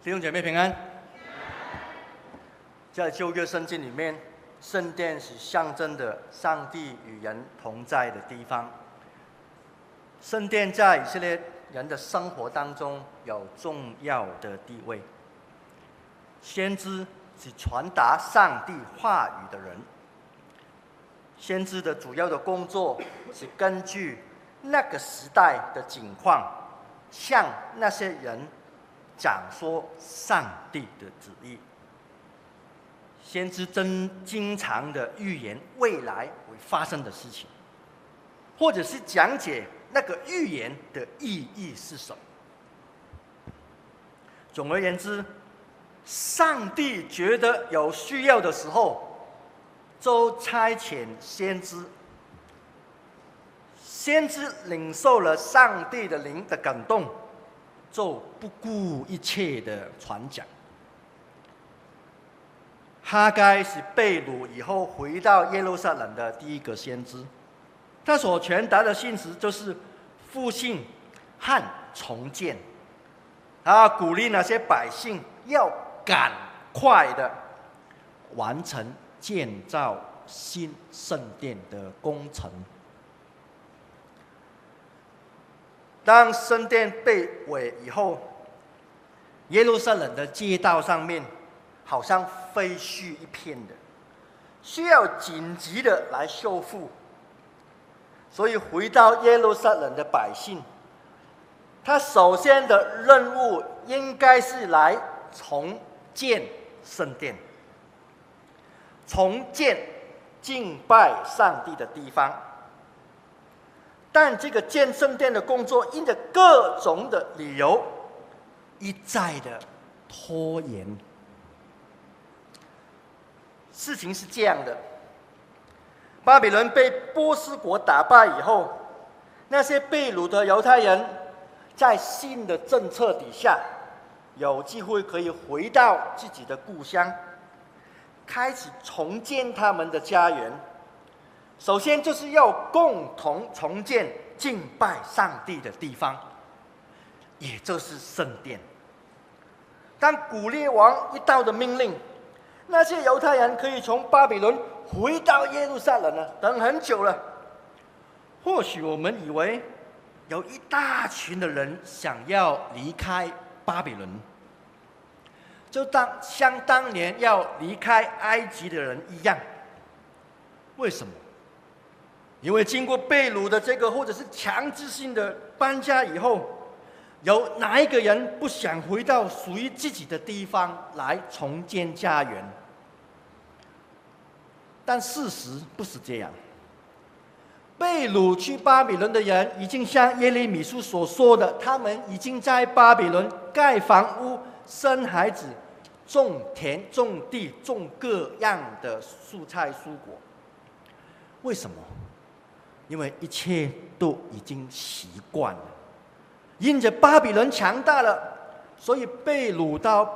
弟兄姐妹平安。在旧约圣经里面，圣殿是象征的上帝与人同在的地方。圣殿在以色列人的生活当中有重要的地位。先知是传达上帝话语的人。先知的主要的工作是根据那个时代的景况，向那些人讲说上帝的旨意。先知真经常的预言未来会发生的事情，或者是讲解那个预言的意义是什么。总而言之，上帝觉得有需要的时候。就差遣先知，先知领受了上帝的灵的感动，就不顾一切的传讲。哈该是被掳以后回到耶路撒冷的第一个先知，他所传达的信息就是复兴和重建，他鼓励那些百姓要赶快的完成。建造新圣殿的工程。当圣殿被毁以后，耶路撒冷的街道上面好像废墟一片的，需要紧急的来修复。所以回到耶路撒冷的百姓，他首先的任务应该是来重建圣殿。重建敬拜上帝的地方，但这个健身店的工作因着各种的理由一再的拖延。事情是这样的：巴比伦被波斯国打败以后，那些被掳的犹太人在新的政策底下，有机会可以回到自己的故乡。开始重建他们的家园，首先就是要共同重建敬拜上帝的地方，也就是圣殿。当古列王一道的命令，那些犹太人可以从巴比伦回到耶路撒冷了。等很久了，或许我们以为有一大群的人想要离开巴比伦。就当像当年要离开埃及的人一样，为什么？因为经过被掳的这个，或者是强制性的搬家以后，有哪一个人不想回到属于自己的地方来重建家园？但事实不是这样。被掳去巴比伦的人，已经像耶利米书所说的，他们已经在巴比伦盖房屋。生孩子，种田，种地，种各样的蔬菜蔬果。为什么？因为一切都已经习惯了。因着巴比伦强大了，所以被掳到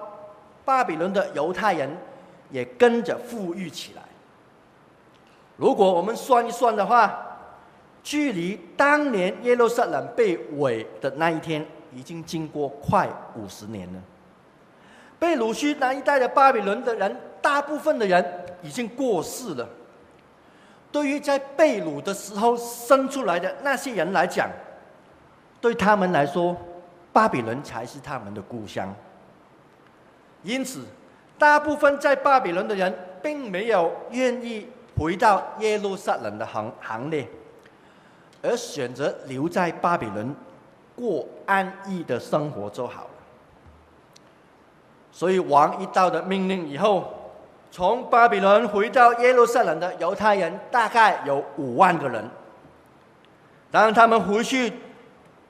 巴比伦的犹太人也跟着富裕起来。如果我们算一算的话，距离当年耶路撒冷被毁的那一天，已经经过快五十年了。被掳去那一带的巴比伦的人，大部分的人已经过世了。对于在被掳的时候生出来的那些人来讲，对他们来说，巴比伦才是他们的故乡。因此，大部分在巴比伦的人并没有愿意回到耶路撒冷的行行列，而选择留在巴比伦过安逸的生活就好了。所以王一道的命令以后，从巴比伦回到耶路撒冷的犹太人大概有五万个人。当他们回去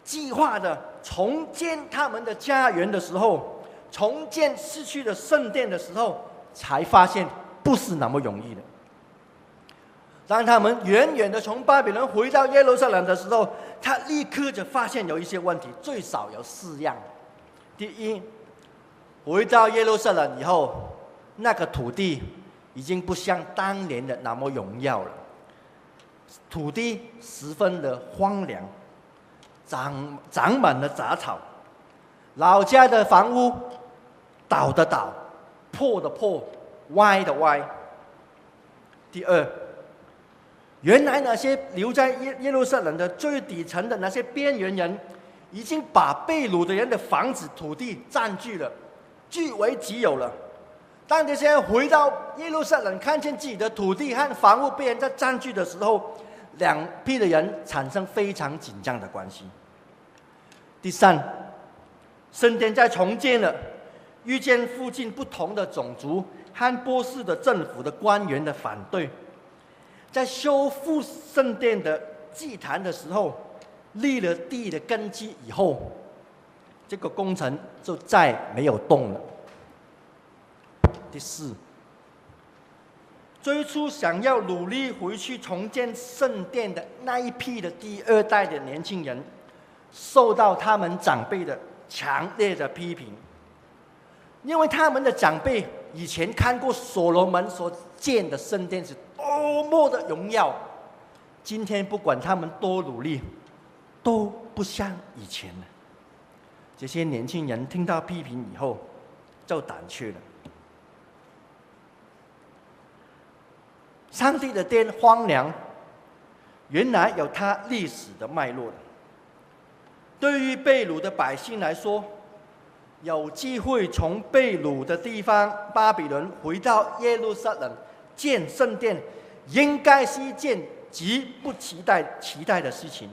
计划的重建他们的家园的时候，重建失去的圣殿的时候，才发现不是那么容易的。当他们远远的从巴比伦回到耶路撒冷的时候，他立刻就发现有一些问题，最少有四样。第一。回到耶路撒冷以后，那个土地已经不像当年的那么荣耀了。土地十分的荒凉，长长满了杂草。老家的房屋倒的倒，破的破，歪的歪。第二，原来那些留在耶耶路撒冷的最底层的那些边缘人，已经把被掳的人的房子、土地占据了，据为己有了。当这些回到耶路撒冷，看见自己的土地和房屋被人在占据的时候，两批的人产生非常紧张的关系。第三，圣殿在重建了，遇见附近不同的种族和波斯的政府的官员的反对，在修复圣殿的祭坛的时候，立了地的根基以后，这个工程就再没有动了。第四，最初想要努力回去重建圣殿的那一批的第二代的年轻人，受到他们长辈的强烈的批评，因为他们的长辈以前看过所罗门所建的圣殿是多么的荣耀，今天不管他们多努力，都不像以前了。这些年轻人听到批评以后，就胆怯了。上帝的殿荒凉，原来有它历史的脉络的。对于被掳的百姓来说，有机会从被掳的地方巴比伦回到耶路撒冷建圣殿，应该是一件极不期待、期待的事情。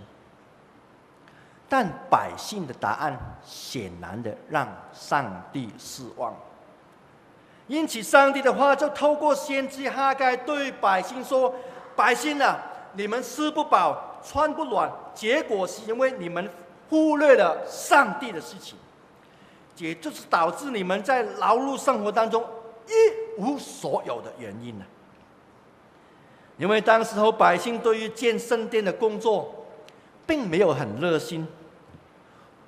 但百姓的答案显然的让上帝失望。因此，上帝的话就透过先知哈该对百姓说：“百姓啊，你们吃不饱，穿不暖，结果是因为你们忽略了上帝的事情，也就是导致你们在劳碌生活当中一无所有的原因呢。因为当时候百姓对于建圣殿的工作，并没有很热心，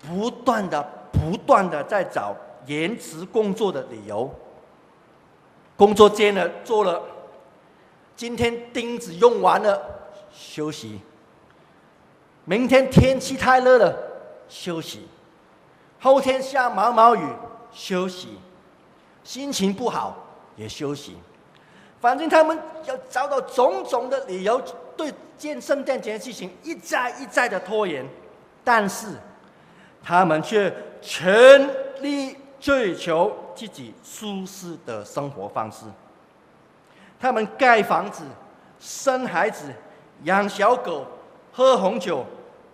不断的、不断的在找延迟工作的理由。”工作间了，做了。今天钉子用完了，休息。明天天气太热了，休息。后天下毛毛雨，休息。心情不好也休息。反正他们要找到种种的理由，对建圣殿这件事情一再一再的拖延，但是他们却全力追求。自己舒适的生活方式，他们盖房子、生孩子、养小狗、喝红酒，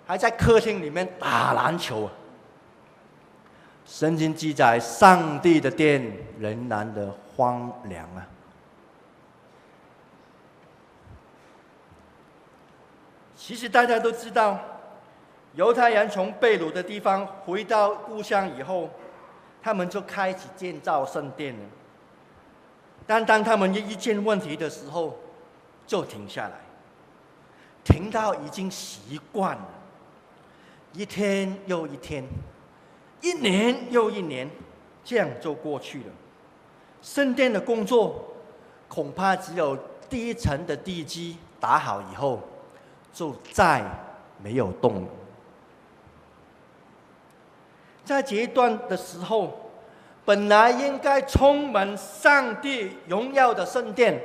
还在客厅里面打篮球。圣经记载，上帝的殿仍然的荒凉啊！其实大家都知道，犹太人从被掳的地方回到故乡以后。他们就开始建造圣殿了，但当他们一遇见问题的时候，就停下来，停到已经习惯了，一天又一天，一年又一年，这样就过去了。圣殿的工作恐怕只有第一层的地基打好以后，就再没有动了。在这一段的时候，本来应该充满上帝荣耀的圣殿，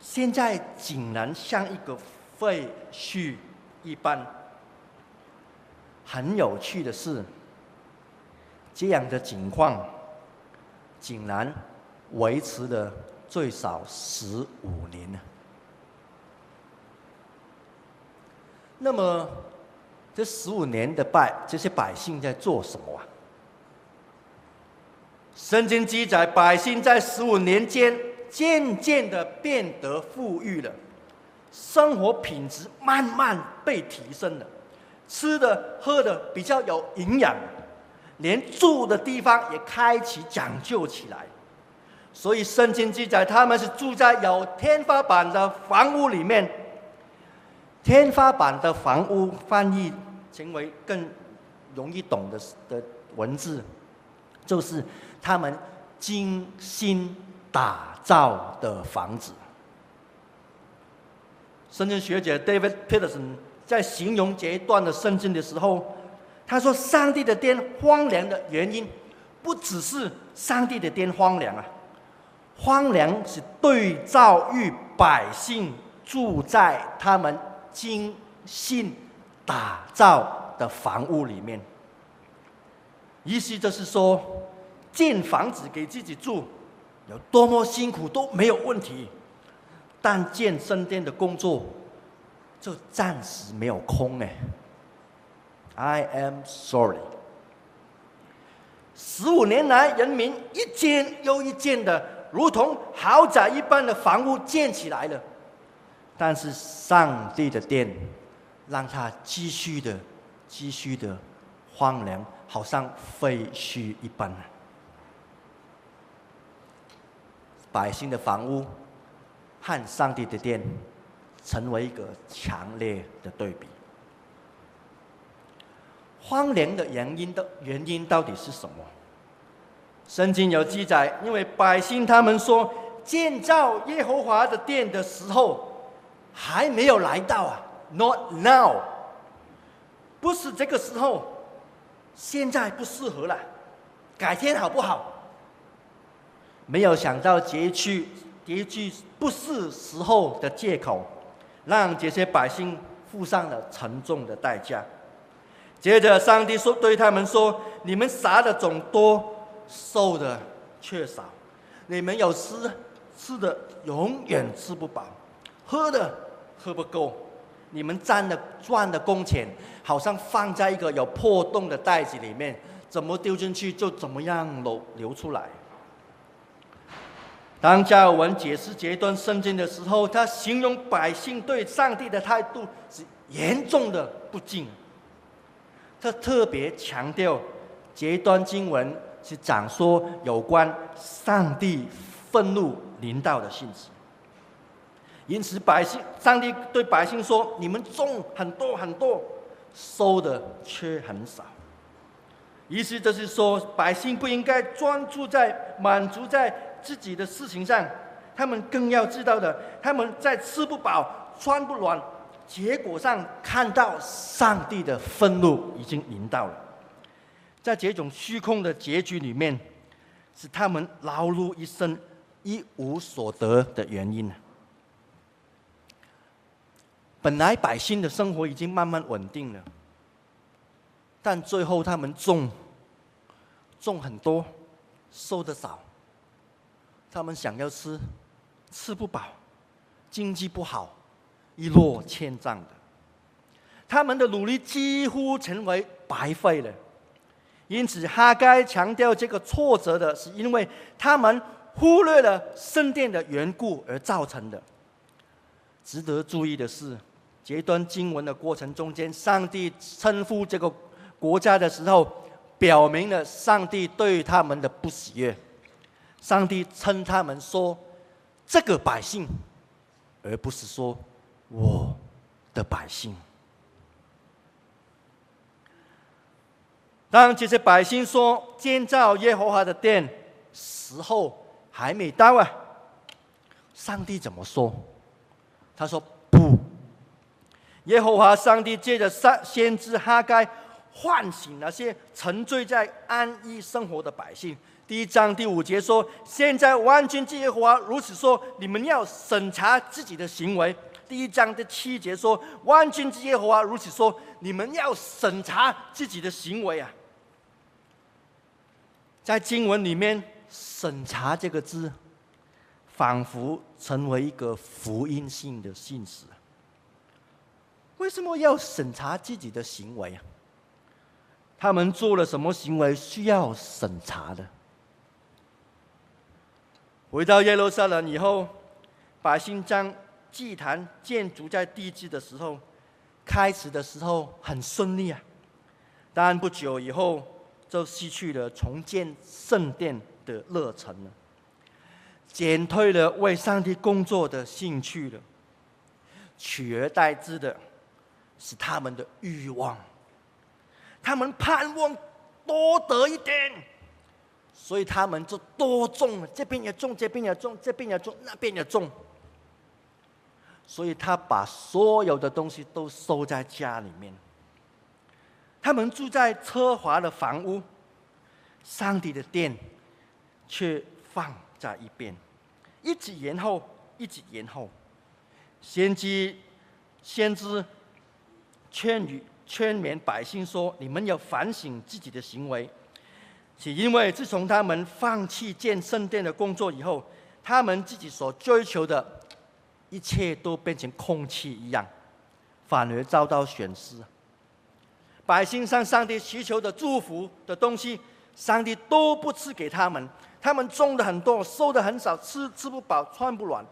现在竟然像一个废墟一般。很有趣的是，这样的情况竟然维持了最少十五年。那么，这十五年的拜这些百姓在做什么啊？圣经记载，百姓在十五年间渐渐的变得富裕了，生活品质慢慢被提升了，吃的喝的比较有营养，连住的地方也开始讲究起来。所以圣经记载，他们是住在有天花板的房屋里面。天花板的房屋翻译成为更容易懂的的文字，就是他们精心打造的房子。圣经学者 David Peterson 在形容这一段的圣经的时候，他说：“上帝的殿荒凉的原因，不只是上帝的殿荒凉啊，荒凉是对照于百姓住在他们精心打造的房屋里面。意思就是说，建房子给自己住，有多么辛苦都没有问题，但建圣殿的工作就暂时没有空哎。I am sorry。十五年来，人民一间又一间的，如同豪宅一般的房屋建起来了，但是上帝的殿，让它继续的、继续的荒凉。好像废墟一般，百姓的房屋和上帝的殿成为一个强烈的对比。荒凉的原因的原因到底是什么？圣经有记载，因为百姓他们说建造耶和华的殿的时候还没有来到啊，Not now，不是这个时候。现在不适合了，改天好不好？没有想到结局，结局不是时候的借口，让这些百姓付上了沉重的代价。接着，上帝说：“对他们说，你们撒的种多，收的却少；你们有吃，吃的永远吃不饱；喝的喝不够。你们赚的赚的工钱。”好像放在一个有破洞的袋子里面，怎么丢进去就怎么样流流出来。当加尔文解释这一段圣经的时候，他形容百姓对上帝的态度是严重的不敬。他特别强调这一段经文是讲说有关上帝愤怒临到的信息。因此，百姓上帝对百姓说：“你们种很多很多。”收的却很少，意思就是说，百姓不应该专注在满足在自己的事情上，他们更要知道的，他们在吃不饱、穿不暖，结果上看到上帝的愤怒已经临到了，在这种虚空的结局里面，是他们劳碌一生一无所得的原因。本来百姓的生活已经慢慢稳定了，但最后他们种种很多，收的少。他们想要吃，吃不饱，经济不好，一落千丈的。他们的努力几乎成为白费了。因此，哈该强调这个挫折的是因为他们忽略了圣殿的缘故而造成的。值得注意的是。这段经文的过程中间，上帝称呼这个国家的时候，表明了上帝对他们的不喜悦。上帝称他们说“这个百姓”，而不是说“我的百姓”。当这些百姓说建造耶和华的殿时候还没到啊，上帝怎么说？他说。耶和华上帝借着先先知哈该唤醒那些沉醉在安逸生活的百姓。第一章第五节说：“现在万军之耶和华如此说，你们要审查自己的行为。”第一章第七节说：“万军之耶和华如此说，你们要审查自己的行为啊！”在经文里面，“审查”这个字，仿佛成为一个福音性的信息。为什么要审查自己的行为啊？他们做了什么行为需要审查的？回到耶路撒冷以后，百姓将祭坛建筑在地基的时候，开始的时候很顺利啊，但不久以后就失去了重建圣殿的热忱了，减退了为上帝工作的兴趣了，取而代之的。是他们的欲望，他们盼望多得一点，所以他们就多种，这边也种，这边也种，这边也种，那边也种。所以他把所有的东西都收在家里面。他们住在奢华的房屋，上帝的殿却放在一边，一直延后，一直延后。先知先知劝与劝勉百姓说：“你们要反省自己的行为，是因为自从他们放弃建圣殿的工作以后，他们自己所追求的一切都变成空气一样，反而遭到损失。百姓向上帝祈求的祝福的东西，上帝都不赐给他们。他们种的很多，收的很少，吃吃不饱，穿不暖。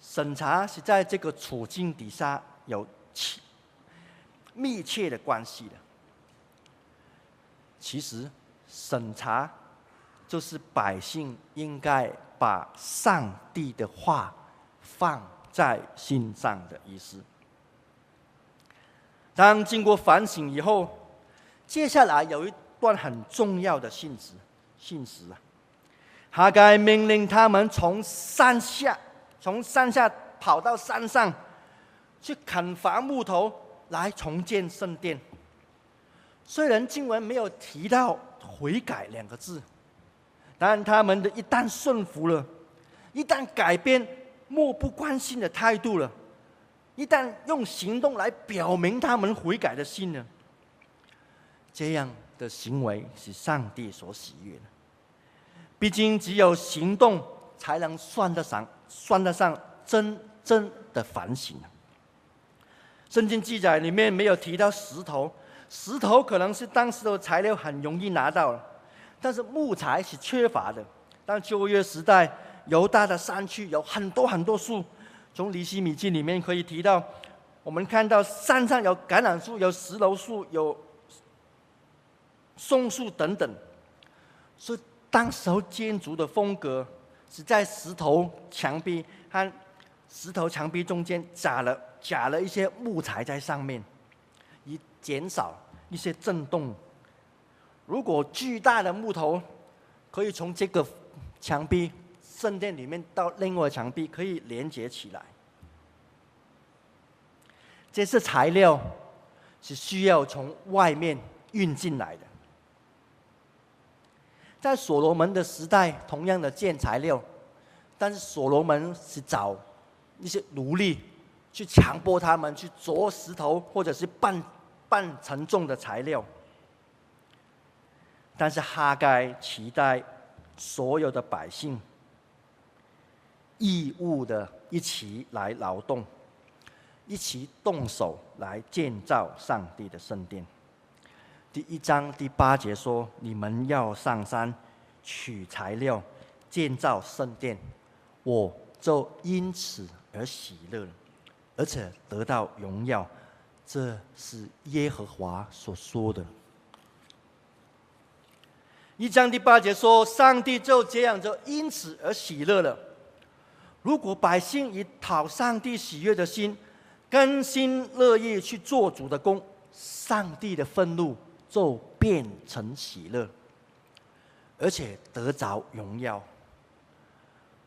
审查是在这个处境底下有密切的关系的。其实，审查就是百姓应该把上帝的话放在心上的意思。当经过反省以后，接下来有一段很重要的信息，信息啊。哈该命令他们从山下，从山下跑到山上，去砍伐木头来重建圣殿。虽然经文没有提到悔改两个字，但他们的一旦顺服了，一旦改变漠不关心的态度了，一旦用行动来表明他们悔改的心呢，这样的行为是上帝所喜悦的。毕竟，只有行动才能算得上算得上真正的反省。圣经记载里面没有提到石头，石头可能是当时的材料很容易拿到了，但是木材是缺乏的。当旧约时代，犹大的山区有很多很多树，从尼希米记里面可以提到，我们看到山上有橄榄树、有石榴树、有松树等等，所以。当时候建筑的风格是在石头墙壁和石头墙壁中间加了加了一些木材在上面，以减少一些震动。如果巨大的木头可以从这个墙壁圣殿里面到另外墙壁可以连接起来，这些材料是需要从外面运进来的。在所罗门的时代，同样的建材料，但是所罗门是找一些奴隶去强迫他们去凿石头，或者是搬搬沉重的材料。但是哈该期待所有的百姓义务的一起来劳动，一起动手来建造上帝的圣殿。第一章第八节说：“你们要上山取材料，建造圣殿，我就因此而喜乐，而且得到荣耀。”这是耶和华所说的。一章第八节说：“上帝就这样就因此而喜乐了。”如果百姓以讨上帝喜悦的心，甘心乐意去做主的工，上帝的愤怒。就变成喜乐，而且得着荣耀。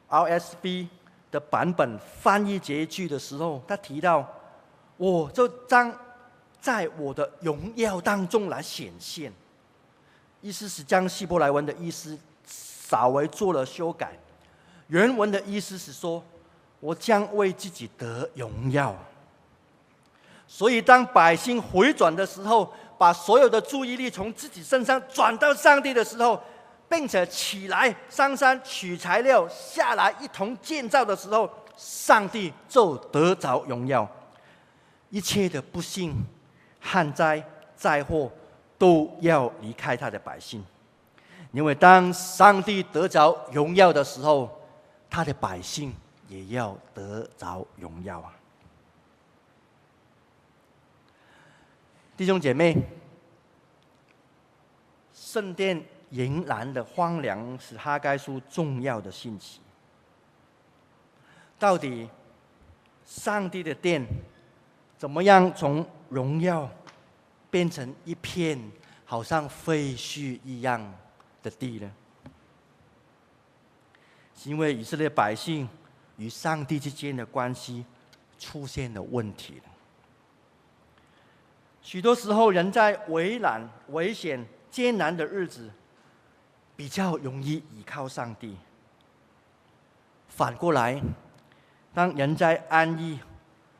RSB 的版本翻译这一句的时候，他提到：“我就将在我的荣耀当中来显现。”意思是将希伯来文的意思稍微做了修改。原文的意思是说：“我将为自己得荣耀。”所以，当百姓回转的时候，把所有的注意力从自己身上转到上帝的时候，并且起来上山取材料下来一同建造的时候，上帝就得着荣耀。一切的不幸、旱灾、灾祸都要离开他的百姓，因为当上帝得着荣耀的时候，他的百姓也要得着荣耀啊。弟兄姐妹，圣殿仍然的荒凉是哈该书重要的信息。到底上帝的殿怎么样从荣耀变成一片好像废墟一样的地呢？是因为以色列百姓与上帝之间的关系出现了问题了。许多时候，人在危难、危险、艰难的日子，比较容易依靠上帝。反过来，当人在安逸、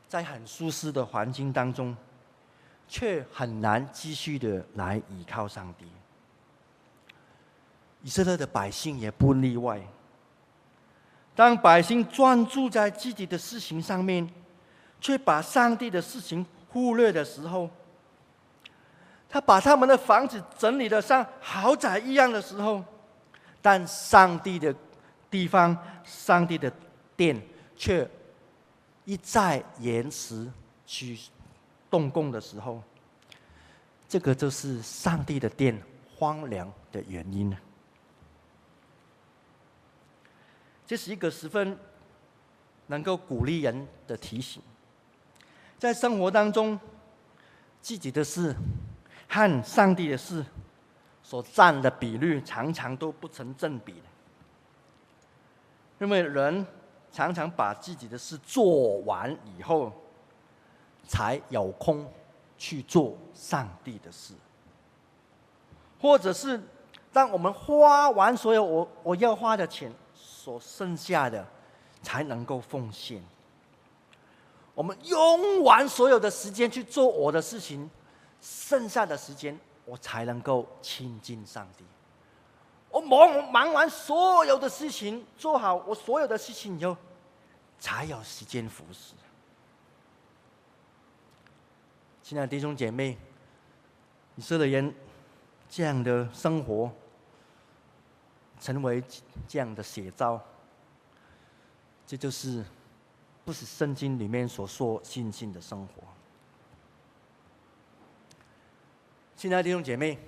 在很舒适的环境当中，却很难继续的来依靠上帝。以色列的百姓也不例外。当百姓专注在自己的事情上面，却把上帝的事情忽略的时候，他把他们的房子整理得像豪宅一样的时候，但上帝的地方、上帝的殿却一再延迟去动工的时候，这个就是上帝的殿荒凉的原因。这是一个十分能够鼓励人的提醒，在生活当中，自己的事和上帝的事所占的比率常常都不成正比的，因为人常常把自己的事做完以后，才有空去做上帝的事，或者是当我们花完所有我我要花的钱。所剩下的才能够奉献。我们用完所有的时间去做我的事情，剩下的时间我才能够亲近上帝。我忙忙完所有的事情，做好我所有的事情以后，才有时间服侍。亲爱的弟兄姐妹，以色列人这样的生活。成为这样的写照，这就是不是圣经里面所说信心的生活。亲爱的弟兄姐妹，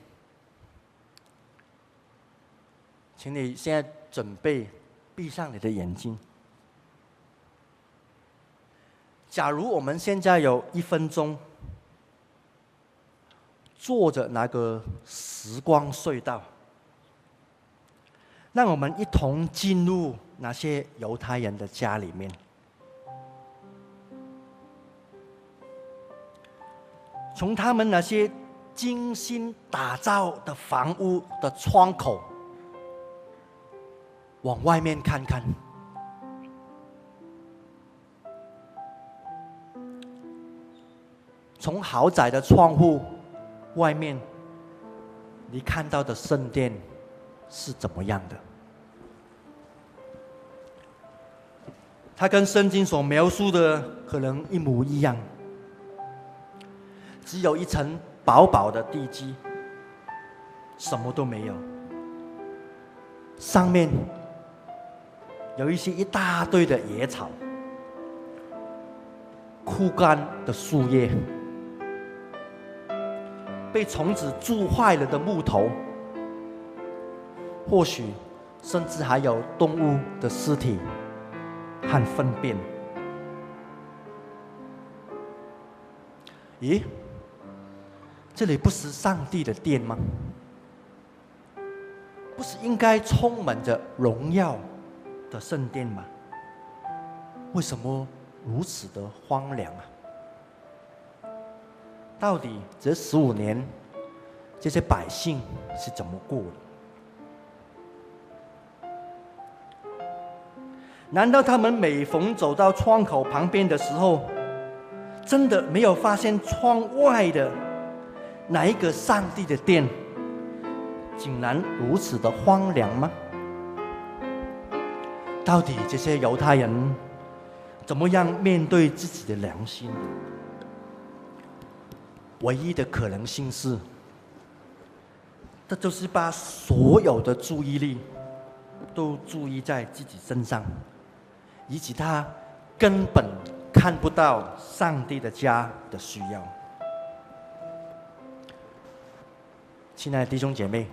请你现在准备闭上你的眼睛。假如我们现在有一分钟，坐着那个时光隧道。让我们一同进入那些犹太人的家里面，从他们那些精心打造的房屋的窗口往外面看看，从豪宅的窗户外面，你看到的圣殿是怎么样的？它跟圣经所描述的可能一模一样，只有一层薄薄的地基，什么都没有。上面有一些一大堆的野草、枯干的树叶、被虫子蛀坏了的木头，或许甚至还有动物的尸体。和粪便。咦，这里不是上帝的殿吗？不是应该充满着荣耀的圣殿吗？为什么如此的荒凉啊？到底这十五年，这些百姓是怎么过的？难道他们每逢走到窗口旁边的时候，真的没有发现窗外的哪一个上帝的殿，竟然如此的荒凉吗？到底这些犹太人怎么样面对自己的良心？唯一的可能性是，这就是把所有的注意力都注意在自己身上。以及他根本看不到上帝的家的需要。亲爱的弟兄姐妹，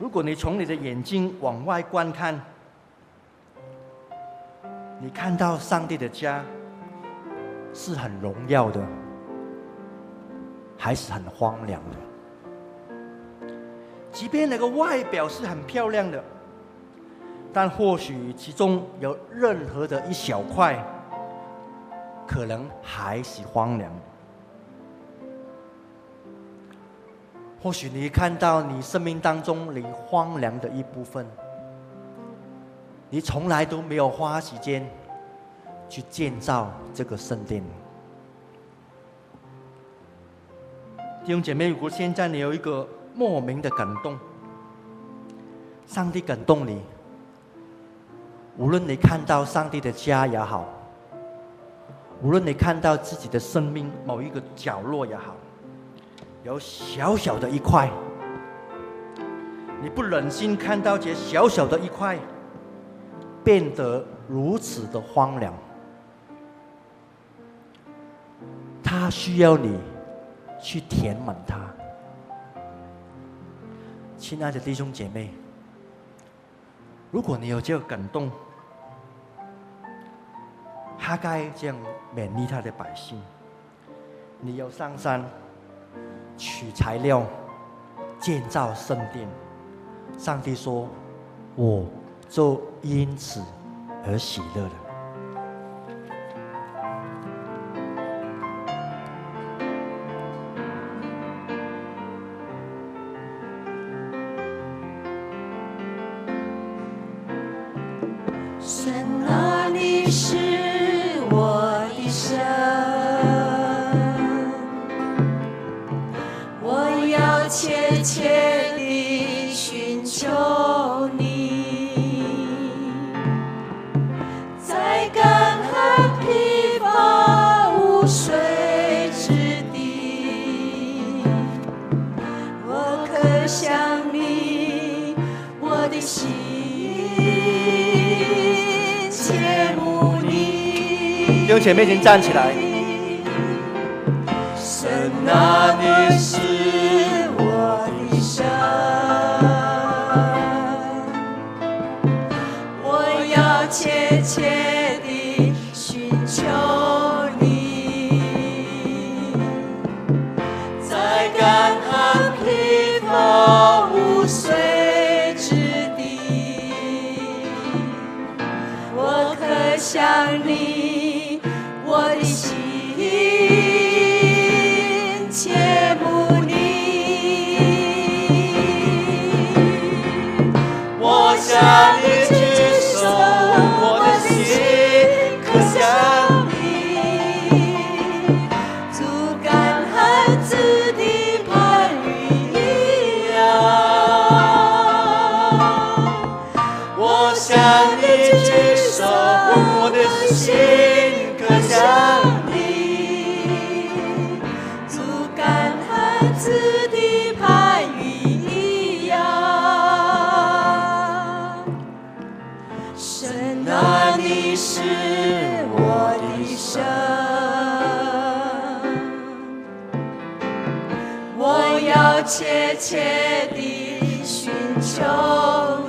如果你从你的眼睛往外观看，你看到上帝的家是很荣耀的，还是很荒凉的？即便那个外表是很漂亮的。但或许其中有任何的一小块，可能还是荒凉。或许你看到你生命当中你荒凉的一部分，你从来都没有花时间去建造这个圣殿。弟兄姐妹，如果现在你有一个莫名的感动，上帝感动你，无论你看到上帝的家也好，无论你看到自己的生命某一个角落也好，有小小的一块，你不忍心看到这小小的一块变得如此的荒凉，他需要你去填满它。亲爱的弟兄姐妹。如果你有这个感动，哈该这样勉励他的百姓，你要上山取材料建造圣殿。上帝说：“我就因此而喜乐了。”各位姐妹，请站起来。我切切地寻求。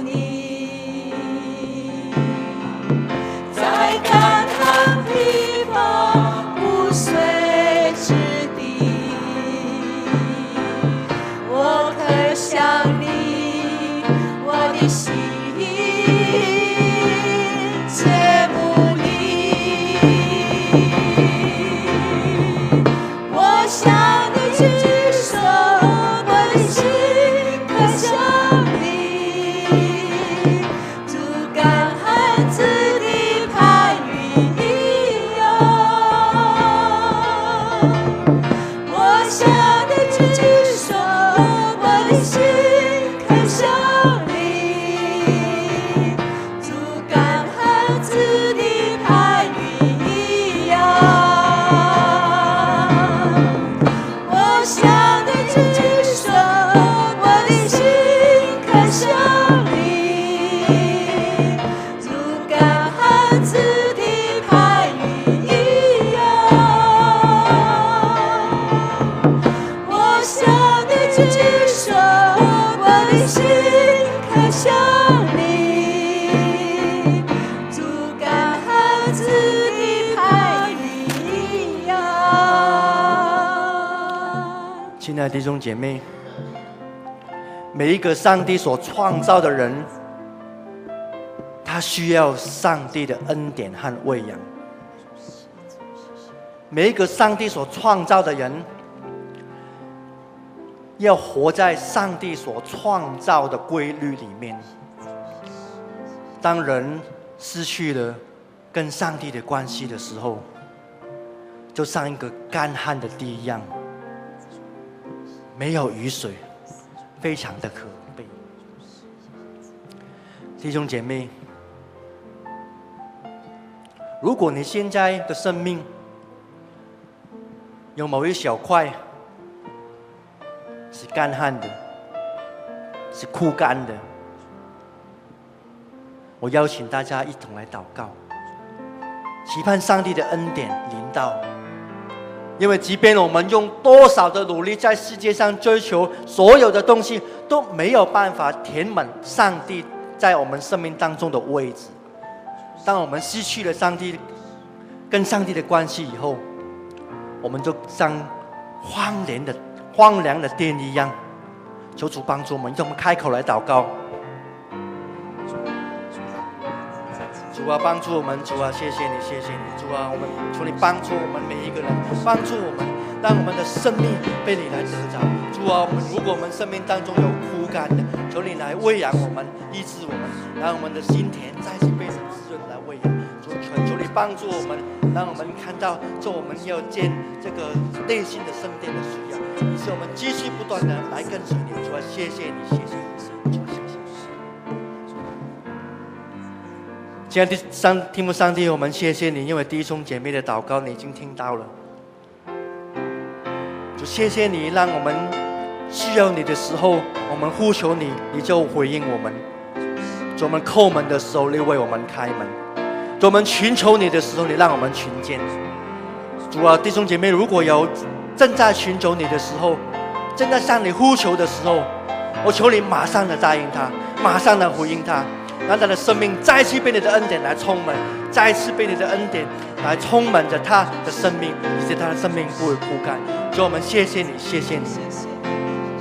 弟每一个上帝所创造的人，他需要上帝的恩典和喂养。每一个上帝所创造的人，要活在上帝所创造的规律里面。当人失去了跟上帝的关系的时候，就像一个干旱的地一样，没有雨水，非常的可悲。弟兄姐妹，如果你现在的生命有某一小块是干旱的，是枯干的，我邀请大家一同来祷告，期盼上帝的恩典临到。因为即便我们用多少的努力在世界上追求所有的东西，都没有办法填满上帝在我们生命当中的位置。当我们失去了上帝跟上帝的关系以后，我们就像荒凉的荒凉的殿一样。求主帮助我们，用我们开口来祷告。主啊，帮助我们！主啊，谢谢你，谢谢你！主啊，我们求你帮助我们每一个人，帮助我们，让我们的生命被你来得着。主啊，我们如果我们生命当中有枯干的，求你来喂养我们，医治我们，让我们的心田再次被神滋润来喂养。主，求求你帮助我们，让我们看到做我们要建这个内心的圣殿的需要，以是我们继续不断的来跟随你。主啊，谢谢你，谢谢你。亲爱的上天父上帝，我们谢谢你，因为弟兄姐妹的祷告你已经听到了。主，谢谢你，让我们需要你的时候，我们呼求你，你就回应我们；主，我们叩门的时候，你为我们开门；主，我们寻求你的时候，你让我们寻见。主啊，弟兄姐妹，如果有正在寻求你的时候，正在向你呼求的时候，我求你马上的答应他，马上的回应他。让他的生命再次被你的恩典来充满，再次被你的恩典来充满着他的生命，以及他的生命不会枯干。主，我们谢谢你，谢谢你。